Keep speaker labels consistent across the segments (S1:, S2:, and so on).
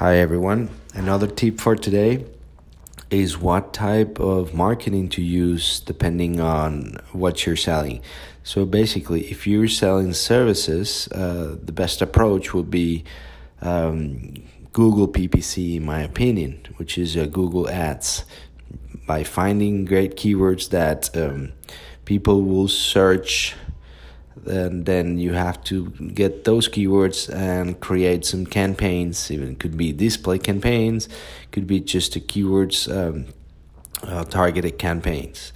S1: Hi, everyone. Another tip for today is what type of marketing to use depending on what you're selling. So, basically, if you're selling services, uh, the best approach would be um, Google PPC, in my opinion, which is uh, Google Ads. By finding great keywords that um, people will search and then you have to get those keywords and create some campaigns. Even could be display campaigns could be just the keywords um, uh, targeted campaigns.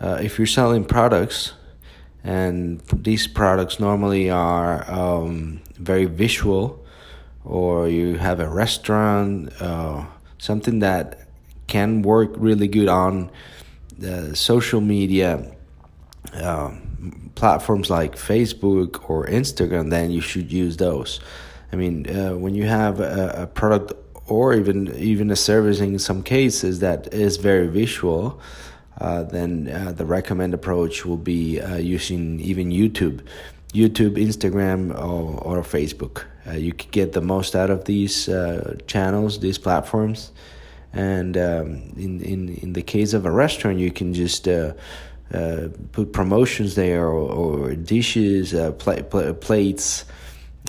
S1: Uh, if you're selling products and these products normally are um, very visual or you have a restaurant uh, something that can work really good on the social media um, platforms like Facebook or Instagram, then you should use those. I mean, uh, when you have a, a, product or even even a service in some cases that is very visual, uh, then uh, the recommend approach will be uh, using even YouTube, YouTube, Instagram, or, or Facebook. Uh, you can get the most out of these uh, channels, these platforms, and um, in in in the case of a restaurant, you can just uh, put promotions there or, or dishes, uh, pl- pl- plates,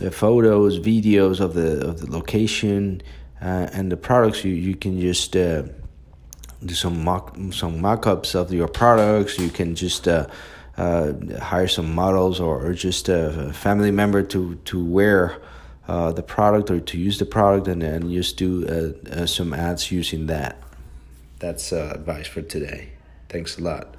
S1: uh, photos, videos of the of the location uh, and the products. You you can just uh, do some mock some mock-ups of your products. You can just hire some models or, or just a family member to to wear. the product or to use the product and, then just do some ads using that. That's advice for today. Thanks a lot.